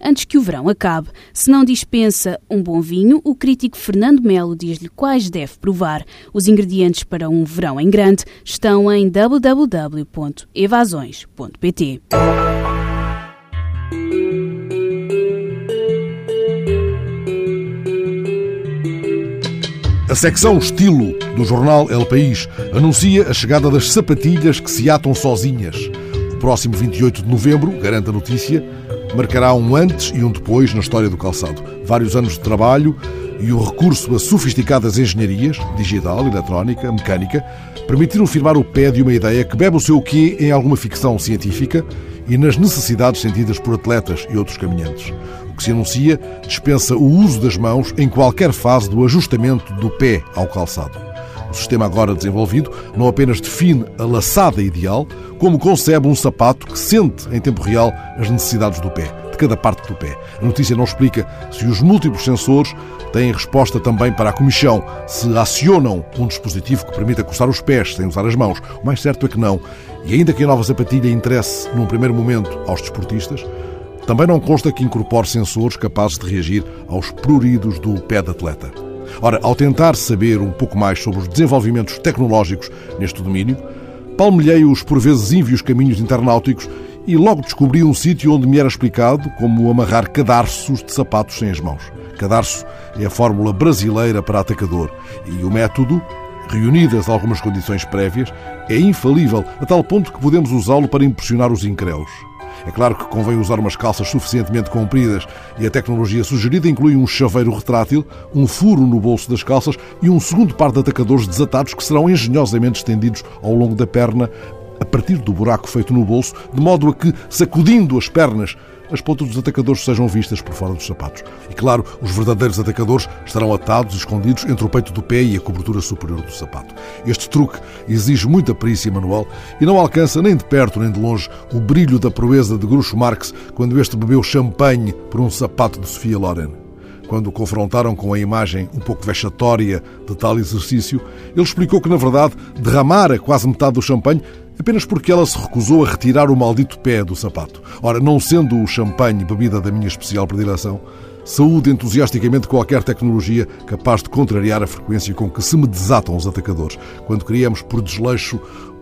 antes que o verão acabe. Se não dispensa um bom vinho, o crítico Fernando Melo diz-lhe quais deve provar. Os ingredientes para um verão em grande estão em www.evasões.pt. A secção Estilo do jornal El País anuncia a chegada das sapatilhas que se atam sozinhas. O próximo 28 de novembro, garante a notícia, marcará um antes e um depois na história do calçado. Vários anos de trabalho e o recurso a sofisticadas engenharias, digital, eletrónica, mecânica, permitiram firmar o pé de uma ideia que bebe o seu quê em alguma ficção científica e nas necessidades sentidas por atletas e outros caminhantes. O que se anuncia dispensa o uso das mãos em qualquer fase do ajustamento do pé ao calçado. O sistema agora desenvolvido não apenas define a laçada ideal, como concebe um sapato que sente em tempo real as necessidades do pé, de cada parte do pé. A notícia não explica se os múltiplos sensores têm resposta também para a comichão, se acionam um dispositivo que permita coçar os pés sem usar as mãos. O mais certo é que não. E ainda que a nova sapatilha interesse num primeiro momento aos desportistas, também não consta que incorpore sensores capazes de reagir aos pruridos do pé de atleta. Ora, ao tentar saber um pouco mais sobre os desenvolvimentos tecnológicos neste domínio, palmilhei os por vezes ínvios caminhos internauticos e logo descobri um sítio onde me era explicado como amarrar cadarços de sapatos sem as mãos. Cadarço é a fórmula brasileira para atacador e o método, reunidas algumas condições prévias, é infalível a tal ponto que podemos usá-lo para impressionar os incréus. É claro que convém usar umas calças suficientemente compridas e a tecnologia sugerida inclui um chaveiro retrátil, um furo no bolso das calças e um segundo par de atacadores desatados que serão engenhosamente estendidos ao longo da perna a partir do buraco feito no bolso, de modo a que, sacudindo as pernas, as pontas dos atacadores sejam vistas por fora dos sapatos. E claro, os verdadeiros atacadores estarão atados e escondidos entre o peito do pé e a cobertura superior do sapato. Este truque exige muita perícia manual e não alcança nem de perto nem de longe o brilho da proeza de Groucho Marx quando este bebeu champanhe por um sapato de Sofia Loren. Quando o confrontaram com a imagem um pouco vexatória de tal exercício, ele explicou que, na verdade, derramara quase metade do champanhe apenas porque ela se recusou a retirar o maldito pé do sapato. Ora, não sendo o champanhe bebida da minha especial predileção, saúde entusiasticamente qualquer tecnologia capaz de contrariar a frequência com que se me desatam os atacadores. Quando criamos por desleixo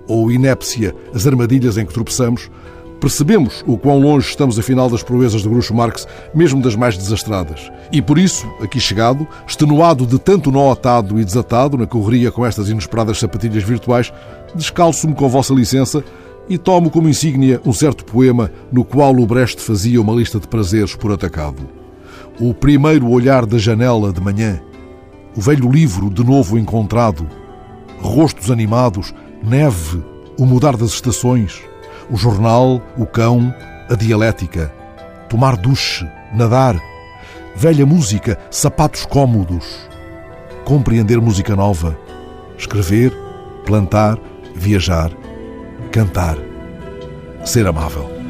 ou inépcia as armadilhas em que tropeçamos, percebemos o quão longe estamos afinal das proezas de Groucho Marx, mesmo das mais desastradas. E por isso, aqui chegado, extenuado de tanto nó atado e desatado na correria com estas inesperadas sapatilhas virtuais, descalço-me com vossa licença e tomo como insígnia um certo poema no qual o Brecht fazia uma lista de prazeres por atacado. O primeiro olhar da janela de manhã, o velho livro de novo encontrado, rostos animados, neve, o mudar das estações, o jornal, o cão, a dialética, tomar duche, nadar, velha música, sapatos cômodos, compreender música nova, escrever, plantar, viajar, cantar, ser amável.